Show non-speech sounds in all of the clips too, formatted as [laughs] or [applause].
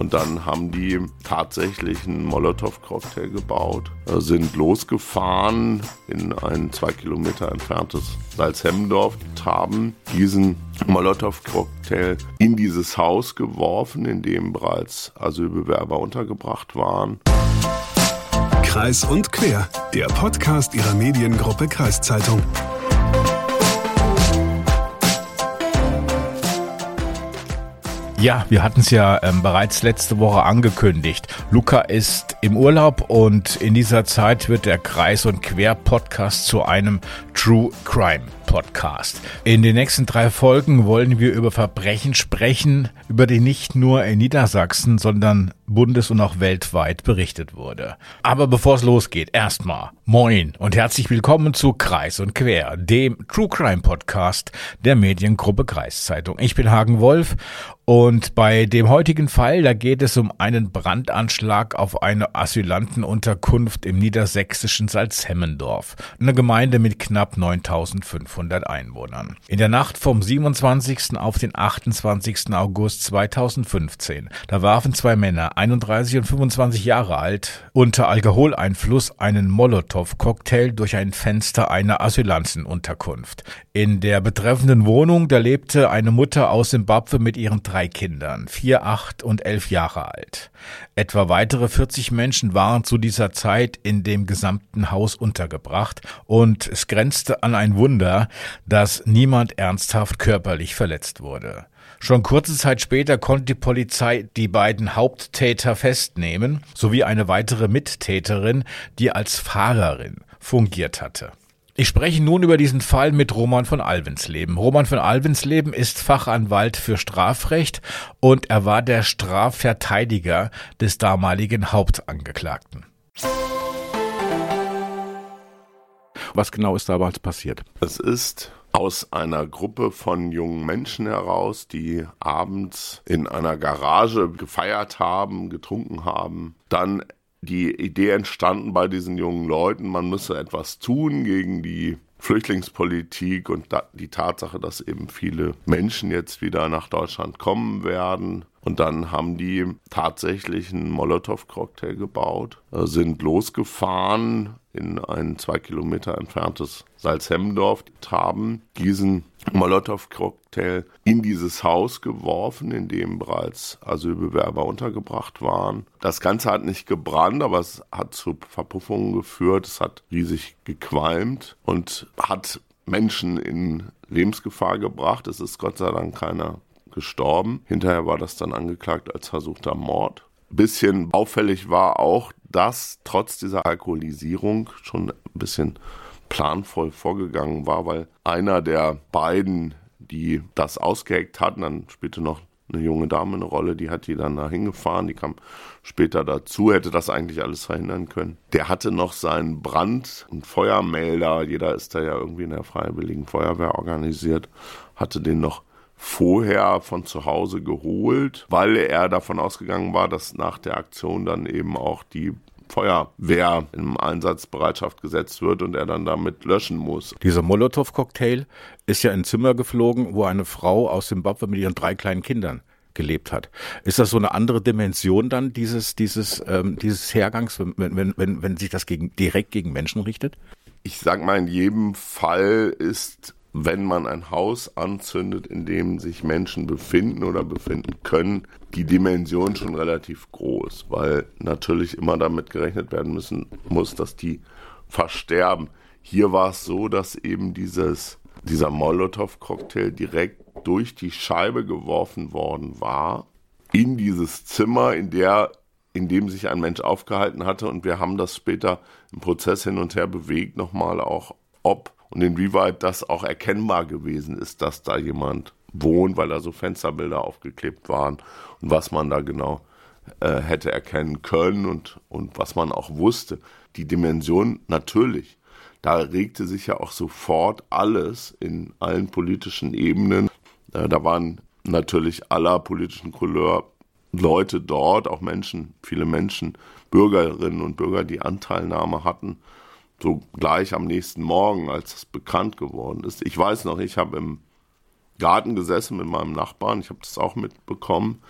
Und dann haben die tatsächlich einen Molotow-Cocktail gebaut, äh, sind losgefahren in ein zwei Kilometer entferntes Salzhemmendorf, haben diesen Molotow-Cocktail in dieses Haus geworfen, in dem bereits Asylbewerber untergebracht waren. Kreis und Quer, der Podcast ihrer Mediengruppe Kreiszeitung. Ja, wir hatten es ja ähm, bereits letzte Woche angekündigt. Luca ist im Urlaub und in dieser Zeit wird der Kreis und Quer Podcast zu einem True Crime Podcast. In den nächsten drei Folgen wollen wir über Verbrechen sprechen, über die nicht nur in Niedersachsen, sondern bundes- und auch weltweit berichtet wurde. Aber bevor es losgeht, erstmal moin und herzlich willkommen zu Kreis und Quer, dem True Crime Podcast der Mediengruppe Kreiszeitung. Ich bin Hagen Wolf und bei dem heutigen Fall, da geht es um einen Brandanschlag auf eine Asylantenunterkunft im niedersächsischen Salzhemmendorf, eine Gemeinde mit knapp 9500 500 Einwohnern. In der Nacht vom 27. auf den 28. August 2015, da warfen zwei Männer, 31 und 25 Jahre alt, unter Alkoholeinfluss einen Molotow-Cocktail durch ein Fenster einer Asylantenunterkunft. In der betreffenden Wohnung, da lebte eine Mutter aus Simbabwe mit ihren drei Kindern, vier, acht und elf Jahre alt. Etwa weitere 40 Menschen waren zu dieser Zeit in dem gesamten Haus untergebracht und es grenzte an ein Wunder, dass niemand ernsthaft körperlich verletzt wurde. Schon kurze Zeit später konnte die Polizei die beiden Haupttäter festnehmen, sowie eine weitere Mittäterin, die als Fahrerin fungiert hatte. Ich spreche nun über diesen Fall mit Roman von Alvensleben. Roman von Alvensleben ist Fachanwalt für Strafrecht und er war der Strafverteidiger des damaligen Hauptangeklagten. Was genau ist damals passiert? Es ist aus einer Gruppe von jungen Menschen heraus, die abends in einer Garage gefeiert haben, getrunken haben, dann die Idee entstanden bei diesen jungen Leuten, man müsse etwas tun gegen die Flüchtlingspolitik und die Tatsache, dass eben viele Menschen jetzt wieder nach Deutschland kommen werden. Und dann haben die tatsächlich einen Molotow-Cocktail gebaut, äh, sind losgefahren in ein zwei Kilometer entferntes Salzhemmendorf, haben diesen Molotow-Cocktail in dieses Haus geworfen, in dem bereits Asylbewerber untergebracht waren. Das Ganze hat nicht gebrannt, aber es hat zu Verpuffungen geführt. Es hat riesig gequalmt und hat Menschen in Lebensgefahr gebracht. Es ist Gott sei Dank keiner gestorben. Hinterher war das dann angeklagt als versuchter Mord. Bisschen auffällig war auch, dass trotz dieser Alkoholisierung schon ein bisschen planvoll vorgegangen war, weil einer der beiden, die das ausgeheckt hatten, dann spielte noch eine junge Dame eine Rolle, die hat die dann da hingefahren, die kam später dazu, hätte das eigentlich alles verhindern können. Der hatte noch seinen Brand- und Feuermelder, jeder ist da ja irgendwie in der Freiwilligen Feuerwehr organisiert, hatte den noch vorher von zu Hause geholt, weil er davon ausgegangen war, dass nach der Aktion dann eben auch die Feuerwehr in Einsatzbereitschaft gesetzt wird und er dann damit löschen muss. Dieser Molotow-Cocktail ist ja in ein Zimmer geflogen, wo eine Frau aus Zimbabwe mit ihren drei kleinen Kindern gelebt hat. Ist das so eine andere Dimension dann dieses, dieses, ähm, dieses Hergangs, wenn, wenn, wenn, wenn sich das gegen, direkt gegen Menschen richtet? Ich sag mal, in jedem Fall ist wenn man ein Haus anzündet, in dem sich Menschen befinden oder befinden können, die Dimension schon relativ groß, weil natürlich immer damit gerechnet werden müssen muss, dass die versterben. Hier war es so, dass eben dieses, dieser Molotow-Cocktail direkt durch die Scheibe geworfen worden war in dieses Zimmer, in der in dem sich ein Mensch aufgehalten hatte und wir haben das später im Prozess hin und her bewegt nochmal auch, ob und inwieweit das auch erkennbar gewesen ist, dass da jemand wohnt, weil da so Fensterbilder aufgeklebt waren und was man da genau äh, hätte erkennen können und, und was man auch wusste. Die Dimension natürlich. Da regte sich ja auch sofort alles in allen politischen Ebenen. Äh, da waren natürlich aller politischen Couleur Leute dort, auch Menschen, viele Menschen, Bürgerinnen und Bürger, die Anteilnahme hatten so gleich am nächsten Morgen, als es bekannt geworden ist. Ich weiß noch, ich habe im Garten gesessen mit meinem Nachbarn, ich habe das auch mitbekommen.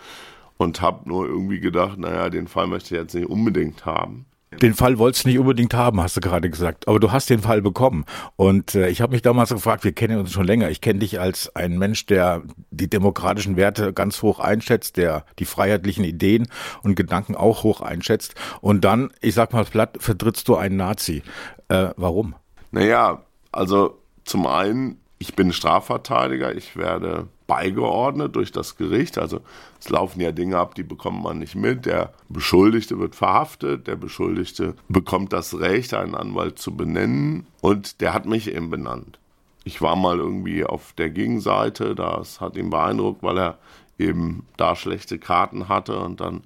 und habe nur irgendwie gedacht, naja, den Fall möchte ich jetzt nicht unbedingt haben. Den Fall wolltest du nicht unbedingt haben, hast du gerade gesagt. Aber du hast den Fall bekommen. Und äh, ich habe mich damals gefragt, wir kennen uns schon länger. Ich kenne dich als ein Mensch, der die demokratischen Werte ganz hoch einschätzt, der die freiheitlichen Ideen und Gedanken auch hoch einschätzt. Und dann, ich sag mal platt, vertrittst du einen Nazi. Äh, warum? Naja, also zum einen, ich bin Strafverteidiger, ich werde beigeordnet durch das Gericht. Also es laufen ja Dinge ab, die bekommt man nicht mit. Der Beschuldigte wird verhaftet, der Beschuldigte bekommt das Recht, einen Anwalt zu benennen und der hat mich eben benannt. Ich war mal irgendwie auf der Gegenseite, das hat ihn beeindruckt, weil er eben da schlechte Karten hatte und dann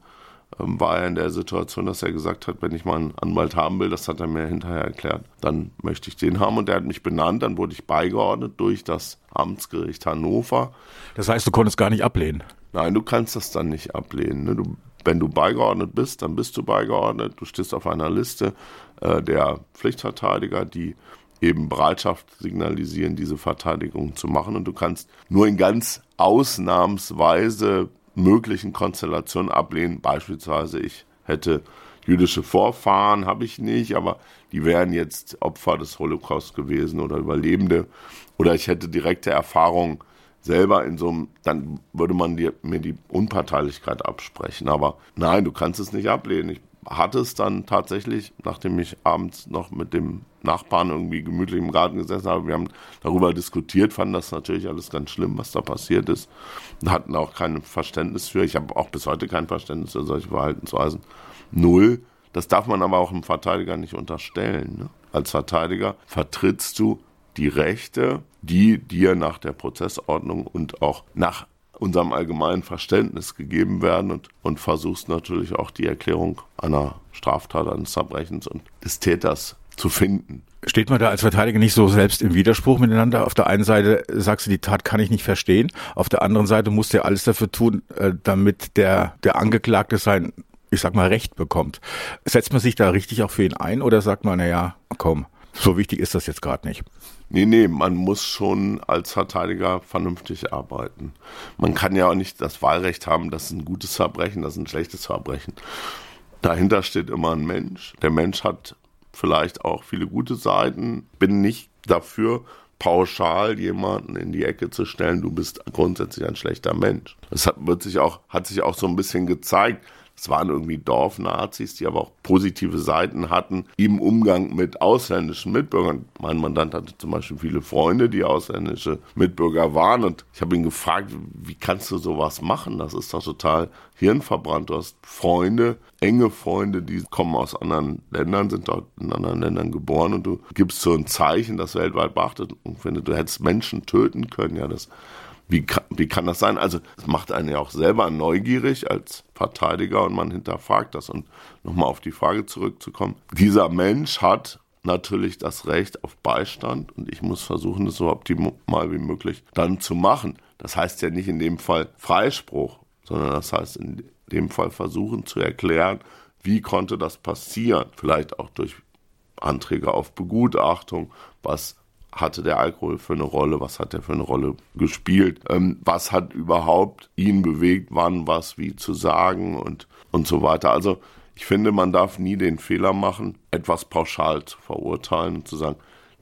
war er in der Situation, dass er gesagt hat, wenn ich mal einen Anwalt haben will, das hat er mir hinterher erklärt, dann möchte ich den haben und der hat mich benannt, dann wurde ich beigeordnet durch das Amtsgericht Hannover. Das heißt, du konntest gar nicht ablehnen? Nein, du kannst das dann nicht ablehnen. Ne? Du, wenn du beigeordnet bist, dann bist du beigeordnet, du stehst auf einer Liste äh, der Pflichtverteidiger, die eben Bereitschaft signalisieren, diese Verteidigung zu machen und du kannst nur in ganz ausnahmsweise möglichen Konstellationen ablehnen. Beispielsweise, ich hätte jüdische Vorfahren, habe ich nicht, aber die wären jetzt Opfer des Holocaust gewesen oder Überlebende. Oder ich hätte direkte Erfahrung selber in so einem, dann würde man dir, mir die Unparteilichkeit absprechen. Aber nein, du kannst es nicht ablehnen. Ich hatte es dann tatsächlich, nachdem ich abends noch mit dem Nachbarn irgendwie gemütlich im Garten gesessen habe, wir haben darüber diskutiert, fanden das natürlich alles ganz schlimm, was da passiert ist. Und hatten auch kein Verständnis für. Ich habe auch bis heute kein Verständnis für solche Verhaltensweisen. Null. Das darf man aber auch einem Verteidiger nicht unterstellen. Ne? Als Verteidiger vertrittst du die Rechte, die dir nach der Prozessordnung und auch nach unserem allgemeinen Verständnis gegeben werden und, und versuchst natürlich auch die Erklärung einer Straftat, eines Verbrechens und des Täters zu finden. Steht man da als Verteidiger nicht so selbst im Widerspruch miteinander? Auf der einen Seite sagst du, die Tat kann ich nicht verstehen. Auf der anderen Seite musst du ja alles dafür tun, äh, damit der, der Angeklagte sein, ich sag mal, Recht bekommt. Setzt man sich da richtig auch für ihn ein oder sagt man, na ja, komm, so wichtig ist das jetzt gerade nicht? Nee, nee, man muss schon als Verteidiger vernünftig arbeiten. Man kann ja auch nicht das Wahlrecht haben, das ist ein gutes Verbrechen, das ist ein schlechtes Verbrechen. Dahinter steht immer ein Mensch. Der Mensch hat vielleicht auch viele gute Seiten. Bin nicht dafür, pauschal jemanden in die Ecke zu stellen, du bist grundsätzlich ein schlechter Mensch. Das hat, wird sich auch, hat sich auch so ein bisschen gezeigt. Es waren irgendwie Dorfnazis, die aber auch positive Seiten hatten im Umgang mit ausländischen Mitbürgern. Mein Mandant hatte zum Beispiel viele Freunde, die ausländische Mitbürger waren. Und ich habe ihn gefragt, wie kannst du sowas machen? Das ist doch total hirnverbrannt. Du hast Freunde, enge Freunde, die kommen aus anderen Ländern, sind dort in anderen Ländern geboren und du gibst so ein Zeichen, das weltweit beachtet und findet, du hättest Menschen töten können. Ja, das wie kann, wie kann das sein? Also, es macht einen ja auch selber neugierig als Verteidiger und man hinterfragt das. Und nochmal auf die Frage zurückzukommen. Dieser Mensch hat natürlich das Recht auf Beistand und ich muss versuchen, das so optimal wie möglich dann zu machen. Das heißt ja nicht in dem Fall Freispruch, sondern das heißt in dem Fall versuchen zu erklären, wie konnte das passieren? Vielleicht auch durch Anträge auf Begutachtung, was hatte der Alkohol für eine Rolle, was hat er für eine Rolle gespielt, ähm, was hat überhaupt ihn bewegt, wann was wie zu sagen und, und so weiter. Also ich finde, man darf nie den Fehler machen, etwas pauschal zu verurteilen und zu sagen,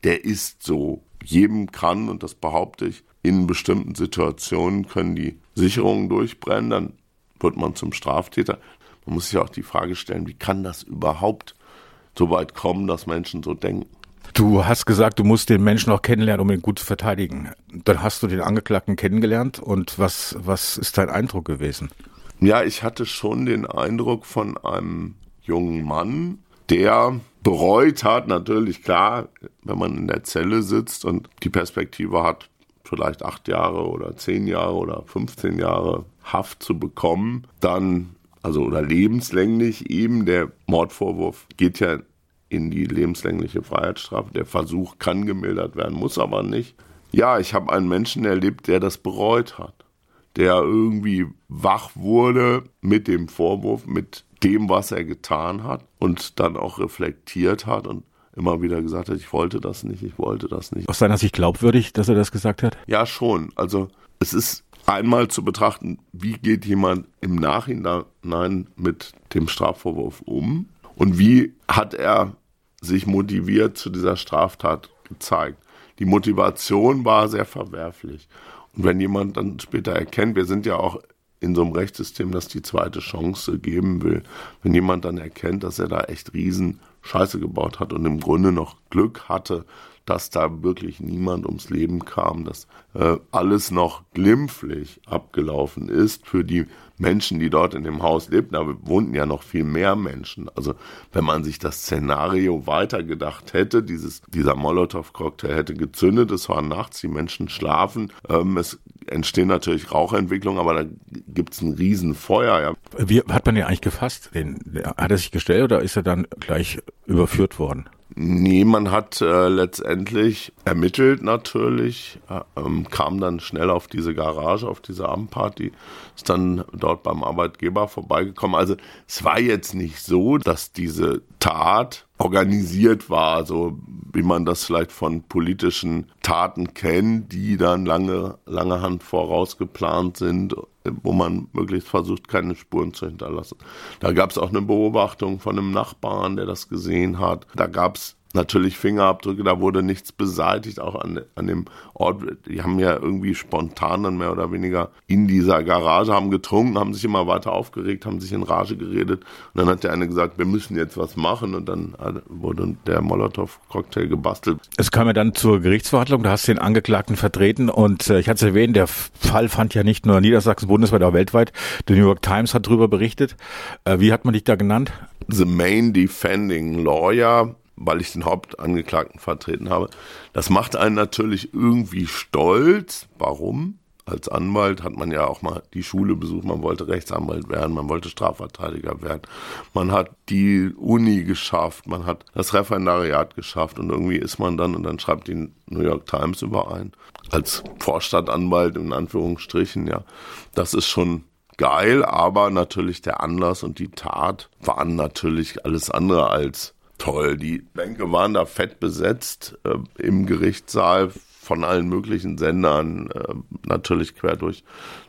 der ist so. Jedem kann, und das behaupte ich, in bestimmten Situationen können die Sicherungen durchbrennen, dann wird man zum Straftäter. Man muss sich auch die Frage stellen, wie kann das überhaupt so weit kommen, dass Menschen so denken? Du hast gesagt, du musst den Menschen auch kennenlernen, um ihn gut zu verteidigen. Dann hast du den Angeklagten kennengelernt und was, was ist dein Eindruck gewesen? Ja, ich hatte schon den Eindruck von einem jungen Mann, der bereut hat, natürlich klar, wenn man in der Zelle sitzt und die Perspektive hat, vielleicht acht Jahre oder zehn Jahre oder 15 Jahre Haft zu bekommen, dann, also oder lebenslänglich eben, der Mordvorwurf geht ja in die lebenslängliche Freiheitsstrafe. Der Versuch kann gemildert werden, muss aber nicht. Ja, ich habe einen Menschen erlebt, der das bereut hat, der irgendwie wach wurde mit dem Vorwurf, mit dem, was er getan hat und dann auch reflektiert hat und immer wieder gesagt hat, ich wollte das nicht, ich wollte das nicht. Aus seiner Sicht glaubwürdig, dass er das gesagt hat? Ja, schon. Also es ist einmal zu betrachten, wie geht jemand im Nachhinein mit dem Strafvorwurf um und wie hat er sich motiviert zu dieser Straftat gezeigt. Die Motivation war sehr verwerflich. Und wenn jemand dann später erkennt, wir sind ja auch in so einem Rechtssystem, das die zweite Chance geben will, wenn jemand dann erkennt, dass er da echt riesen Scheiße gebaut hat und im Grunde noch Glück hatte, dass da wirklich niemand ums Leben kam, dass äh, alles noch glimpflich abgelaufen ist für die Menschen, die dort in dem Haus lebten. Da wohnten ja noch viel mehr Menschen. Also wenn man sich das Szenario weitergedacht hätte, dieses, dieser Molotow-Cocktail hätte gezündet, es war nachts, die Menschen schlafen, ähm, es entstehen natürlich Rauchentwicklungen, aber da gibt es ein Riesenfeuer. Ja. Wie hat man den eigentlich gefasst? Den, hat er sich gestellt oder ist er dann gleich überführt worden? Nee, man hat äh, letztendlich ermittelt natürlich, äh, ähm, kam dann schnell auf diese Garage, auf diese Abendparty, ist dann dort beim Arbeitgeber vorbeigekommen. Also es war jetzt nicht so, dass diese Tat organisiert war, so wie man das vielleicht von politischen Taten kennt, die dann lange, lange Hand vorausgeplant sind, wo man möglichst versucht, keine Spuren zu hinterlassen. Da gab es auch eine Beobachtung von einem Nachbarn, der das gesehen hat. Da gab es natürlich Fingerabdrücke, da wurde nichts beseitigt, auch an, an dem Ort. Die haben ja irgendwie spontan dann mehr oder weniger in dieser Garage, haben getrunken, haben sich immer weiter aufgeregt, haben sich in Rage geredet. Und dann hat der eine gesagt, wir müssen jetzt was machen und dann wurde der Molotow-Cocktail gebastelt. Es kam ja dann zur Gerichtsverhandlung, da hast du den Angeklagten vertreten und äh, ich hatte es erwähnt, der Fall fand ja nicht nur Niedersachsen bundesweit, auch weltweit. The New York Times hat darüber berichtet. Äh, wie hat man dich da genannt? The Main Defending Lawyer weil ich den Hauptangeklagten vertreten habe. Das macht einen natürlich irgendwie stolz. Warum? Als Anwalt hat man ja auch mal die Schule besucht, man wollte Rechtsanwalt werden, man wollte Strafverteidiger werden, man hat die Uni geschafft, man hat das Referendariat geschafft und irgendwie ist man dann und dann schreibt die New York Times überein. Als Vorstadtanwalt in Anführungsstrichen, ja. Das ist schon geil, aber natürlich der Anlass und die Tat waren natürlich alles andere als toll. Die Bänke waren da fett besetzt äh, im Gerichtssaal von allen möglichen Sendern, äh, natürlich quer durch,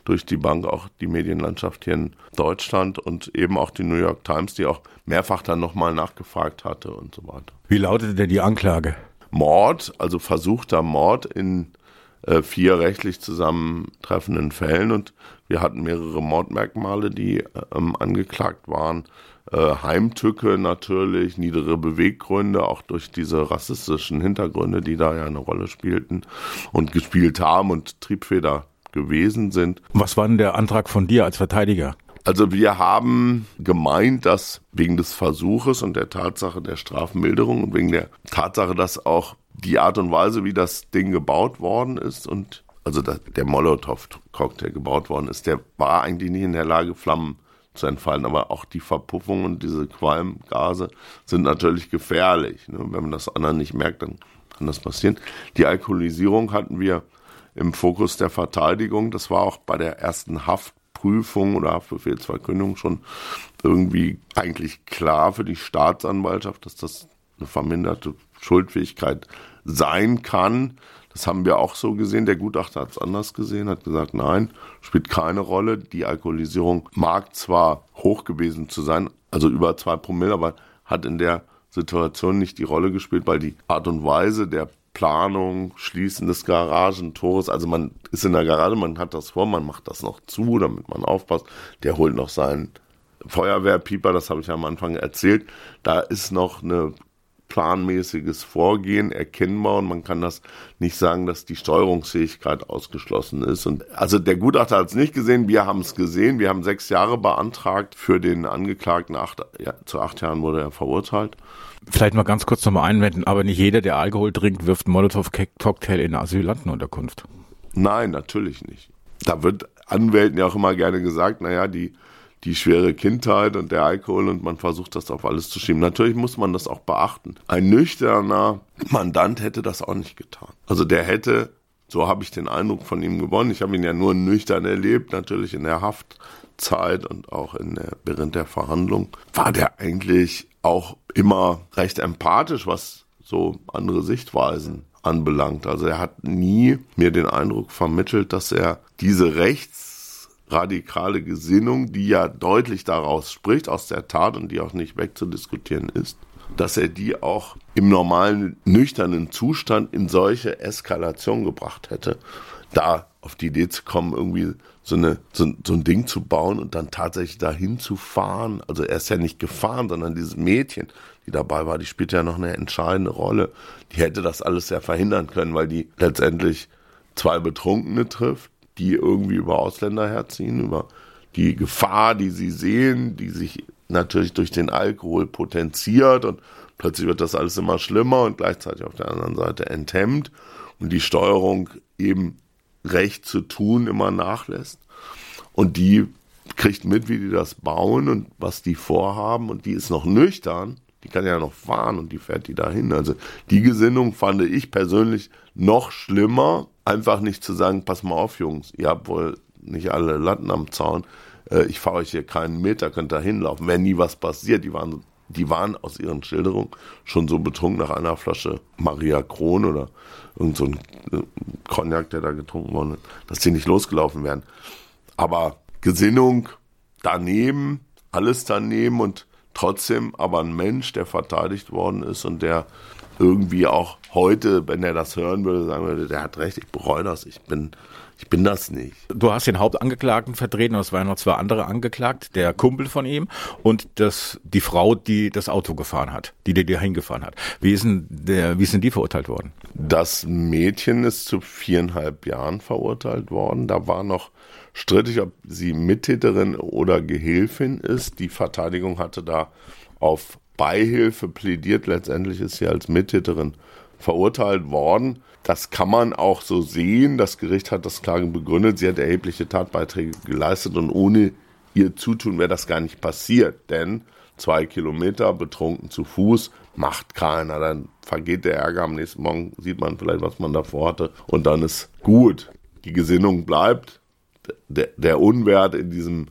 durch die Bank, auch die Medienlandschaft hier in Deutschland und eben auch die New York Times, die auch mehrfach dann nochmal nachgefragt hatte und so weiter. Wie lautete denn die Anklage? Mord, also versuchter Mord in äh, vier rechtlich zusammentreffenden Fällen und wir hatten mehrere Mordmerkmale, die ähm, angeklagt waren äh, Heimtücke natürlich, niedere Beweggründe, auch durch diese rassistischen Hintergründe, die da ja eine Rolle spielten und gespielt haben und Triebfeder gewesen sind. Was war denn der Antrag von dir als Verteidiger? Also wir haben gemeint, dass wegen des Versuches und der Tatsache der Strafmilderung und wegen der Tatsache, dass auch die Art und Weise, wie das Ding gebaut worden ist und also der Molotow-Cocktail gebaut worden ist, der war eigentlich nicht in der Lage, Flammen zu entfallen. Aber auch die Verpuffung und diese Qualmgase sind natürlich gefährlich. Ne? Wenn man das anderen nicht merkt, dann kann das passieren. Die Alkoholisierung hatten wir im Fokus der Verteidigung. Das war auch bei der ersten Haftprüfung oder Haftbefehlsverkündung schon irgendwie eigentlich klar für die Staatsanwaltschaft, dass das eine verminderte Schuldfähigkeit sein kann. Das haben wir auch so gesehen. Der Gutachter hat es anders gesehen, hat gesagt, nein, spielt keine Rolle. Die Alkoholisierung mag zwar hoch gewesen zu sein, also über zwei Promille, aber hat in der Situation nicht die Rolle gespielt, weil die Art und Weise der Planung, Schließen des Garagentores, also man ist in der Garage, man hat das vor, man macht das noch zu, damit man aufpasst. Der holt noch seinen Feuerwehrpieper, das habe ich am Anfang erzählt. Da ist noch eine planmäßiges Vorgehen erkennbar und man kann das nicht sagen, dass die Steuerungsfähigkeit ausgeschlossen ist. Und also der Gutachter hat es nicht gesehen, wir haben es gesehen. Wir haben sechs Jahre beantragt für den Angeklagten. Acht, ja, zu acht Jahren wurde er verurteilt. Vielleicht mal ganz kurz nochmal einwenden, aber nicht jeder, der Alkohol trinkt, wirft Molotow-Cocktail in eine Asylantenunterkunft. Nein, natürlich nicht. Da wird Anwälten ja auch immer gerne gesagt, naja, die die schwere Kindheit und der Alkohol und man versucht das auf alles zu schieben. Natürlich muss man das auch beachten. Ein nüchterner Mandant hätte das auch nicht getan. Also der hätte, so habe ich den Eindruck von ihm gewonnen. Ich habe ihn ja nur nüchtern erlebt, natürlich in der Haftzeit und auch in der, während der Verhandlung. War der eigentlich auch immer recht empathisch, was so andere Sichtweisen anbelangt. Also er hat nie mir den Eindruck vermittelt, dass er diese rechtsradikale Gesinnung, die ja deutlich daraus spricht, aus der Tat und die auch nicht wegzudiskutieren ist, dass er die auch im normalen, nüchternen Zustand in solche Eskalation gebracht hätte. Da auf die Idee zu kommen, irgendwie so, eine, so, so ein Ding zu bauen und dann tatsächlich dahin zu fahren. Also er ist ja nicht gefahren, sondern dieses Mädchen, die dabei war, die spielt ja noch eine entscheidende Rolle. Die hätte das alles ja verhindern können, weil die letztendlich zwei Betrunkene trifft, die irgendwie über Ausländer herziehen, über die Gefahr, die sie sehen, die sich natürlich durch den Alkohol potenziert und plötzlich wird das alles immer schlimmer und gleichzeitig auf der anderen Seite enthemmt und die Steuerung eben recht zu tun immer nachlässt. Und die kriegt mit, wie die das bauen und was die vorhaben und die ist noch nüchtern. Die kann ja noch fahren und die fährt die dahin. Also die Gesinnung fand ich persönlich noch schlimmer. Einfach nicht zu sagen, pass mal auf, Jungs, ihr habt wohl nicht alle Latten am Zaun äh, ich fahre euch hier keinen Meter, könnt da hinlaufen. Wäre nie was passiert. Die waren, die waren aus ihren Schilderungen schon so betrunken nach einer Flasche Maria Kron oder irgend so ein äh, Cognac, der da getrunken worden ist, dass die nicht losgelaufen wären. Aber Gesinnung daneben, alles daneben und trotzdem aber ein Mensch, der verteidigt worden ist und der irgendwie auch heute, wenn er das hören würde, sagen würde, der hat recht, ich bereue das, ich bin ich bin das nicht. Du hast den Hauptangeklagten vertreten, es waren noch zwei andere angeklagt, der Kumpel von ihm und das, die Frau, die das Auto gefahren hat, die dir hingefahren hat. Wie, ist denn der, wie sind die verurteilt worden? Das Mädchen ist zu viereinhalb Jahren verurteilt worden. Da war noch strittig, ob sie Mittäterin oder Gehilfin ist. Die Verteidigung hatte da auf Beihilfe plädiert. Letztendlich ist sie als Mittäterin verurteilt worden. Das kann man auch so sehen. Das Gericht hat das Klagen begründet. Sie hat erhebliche Tatbeiträge geleistet und ohne ihr Zutun wäre das gar nicht passiert. Denn zwei Kilometer betrunken zu Fuß macht keiner. Dann vergeht der Ärger. Am nächsten Morgen sieht man vielleicht, was man davor hatte. Und dann ist gut. Die Gesinnung bleibt. Der, der Unwert in diesem,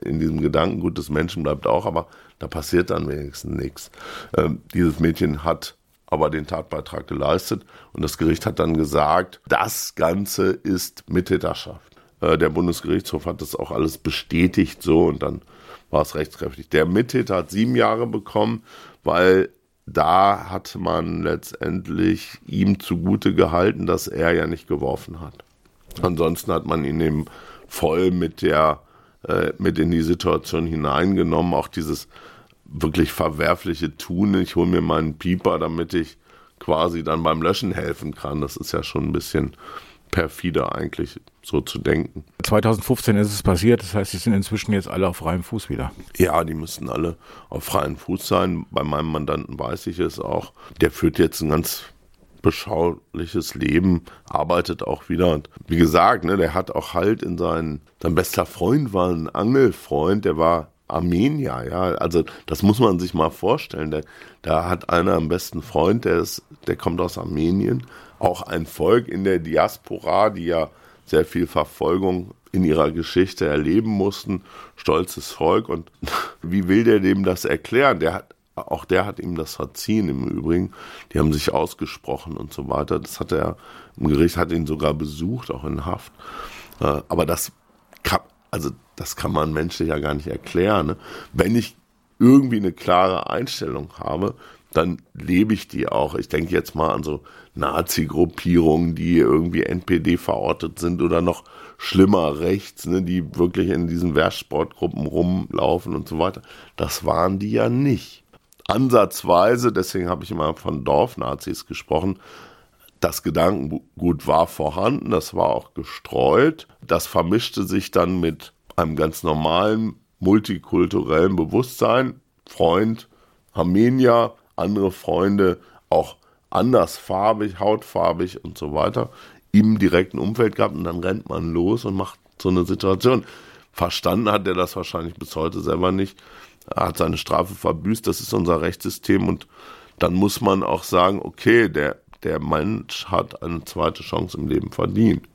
in diesem Gedankengut des Menschen bleibt auch. Aber da passiert dann wenigstens nichts. Ähm, dieses Mädchen hat aber den Tatbeitrag geleistet. Und das Gericht hat dann gesagt, das Ganze ist Mittäterschaft. Äh, der Bundesgerichtshof hat das auch alles bestätigt so und dann war es rechtskräftig. Der Mittäter hat sieben Jahre bekommen, weil da hat man letztendlich ihm zugute gehalten, dass er ja nicht geworfen hat. Ansonsten hat man ihn eben voll mit der äh, mit in die Situation hineingenommen, auch dieses wirklich verwerfliche Tun. Ich hole mir meinen Pieper, damit ich quasi dann beim Löschen helfen kann. Das ist ja schon ein bisschen perfide eigentlich, so zu denken. 2015 ist es passiert, das heißt, sie sind inzwischen jetzt alle auf freiem Fuß wieder. Ja, die müssten alle auf freiem Fuß sein. Bei meinem Mandanten weiß ich es auch. Der führt jetzt ein ganz beschauliches Leben, arbeitet auch wieder. Und wie gesagt, ne, der hat auch halt in seinen, sein bester Freund war ein Angelfreund, der war Armenier, ja. Also das muss man sich mal vorstellen. Da, da hat einer am besten Freund, der ist, der kommt aus Armenien, auch ein Volk in der Diaspora, die ja sehr viel Verfolgung in ihrer Geschichte erleben mussten. Stolzes Volk. Und [laughs] wie will der dem das erklären? Der hat, auch der hat ihm das verziehen im Übrigen. Die haben sich ausgesprochen und so weiter. Das hat er im Gericht, hat ihn sogar besucht, auch in Haft. Äh, aber das also das kann man menschlich ja gar nicht erklären. Ne? Wenn ich irgendwie eine klare Einstellung habe, dann lebe ich die auch. Ich denke jetzt mal an so Nazi-Gruppierungen, die irgendwie NPD verortet sind oder noch schlimmer rechts, ne, die wirklich in diesen Wehrsportgruppen rumlaufen und so weiter. Das waren die ja nicht. Ansatzweise, deswegen habe ich immer von Dorfnazis gesprochen, das Gedankengut war vorhanden, das war auch gestreut. Das vermischte sich dann mit einem ganz normalen multikulturellen Bewusstsein. Freund, Armenier, andere Freunde, auch andersfarbig, hautfarbig und so weiter, im direkten Umfeld gehabt und dann rennt man los und macht so eine Situation. Verstanden hat er das wahrscheinlich bis heute selber nicht. Er hat seine Strafe verbüßt, das ist unser Rechtssystem und dann muss man auch sagen, okay, der der Mensch hat eine zweite Chance im Leben verdient.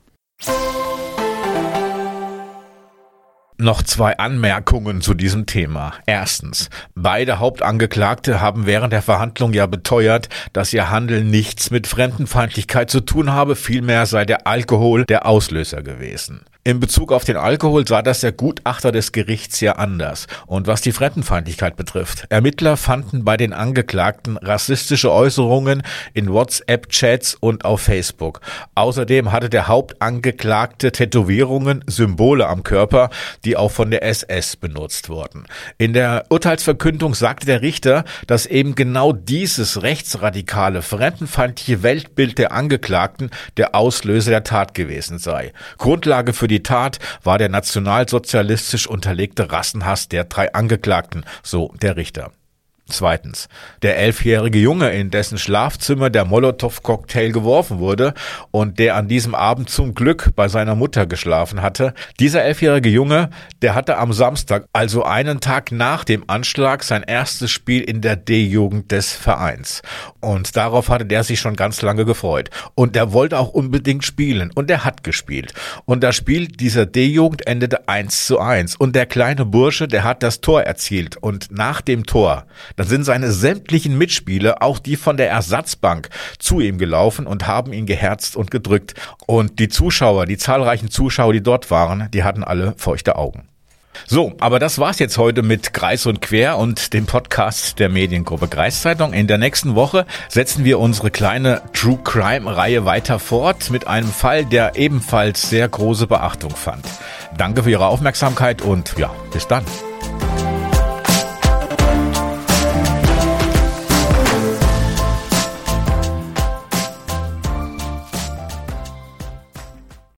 Noch zwei Anmerkungen zu diesem Thema. Erstens. Beide Hauptangeklagte haben während der Verhandlung ja beteuert, dass ihr Handeln nichts mit Fremdenfeindlichkeit zu tun habe, vielmehr sei der Alkohol der Auslöser gewesen. In Bezug auf den Alkohol sah das der Gutachter des Gerichts ja anders. Und was die Fremdenfeindlichkeit betrifft, Ermittler fanden bei den Angeklagten rassistische Äußerungen in WhatsApp-Chats und auf Facebook. Außerdem hatte der Hauptangeklagte Tätowierungen, Symbole am Körper, die auch von der SS benutzt wurden. In der Urteilsverkündung sagte der Richter, dass eben genau dieses rechtsradikale, fremdenfeindliche Weltbild der Angeklagten der Auslöser der Tat gewesen sei. Grundlage für die die Tat war der nationalsozialistisch unterlegte Rassenhass der drei Angeklagten, so der Richter. Zweitens, der elfjährige Junge, in dessen Schlafzimmer der Molotow-Cocktail geworfen wurde und der an diesem Abend zum Glück bei seiner Mutter geschlafen hatte. Dieser elfjährige Junge, der hatte am Samstag, also einen Tag nach dem Anschlag, sein erstes Spiel in der D-Jugend des Vereins. Und darauf hatte der sich schon ganz lange gefreut. Und der wollte auch unbedingt spielen. Und er hat gespielt. Und das Spiel dieser D-Jugend endete eins zu eins. Und der kleine Bursche, der hat das Tor erzielt. Und nach dem Tor, dann sind seine sämtlichen Mitspieler, auch die von der Ersatzbank, zu ihm gelaufen und haben ihn geherzt und gedrückt. Und die Zuschauer, die zahlreichen Zuschauer, die dort waren, die hatten alle feuchte Augen. So, aber das war's jetzt heute mit Kreis und Quer und dem Podcast der Mediengruppe Kreiszeitung. In der nächsten Woche setzen wir unsere kleine True Crime Reihe weiter fort mit einem Fall, der ebenfalls sehr große Beachtung fand. Danke für Ihre Aufmerksamkeit und ja, bis dann.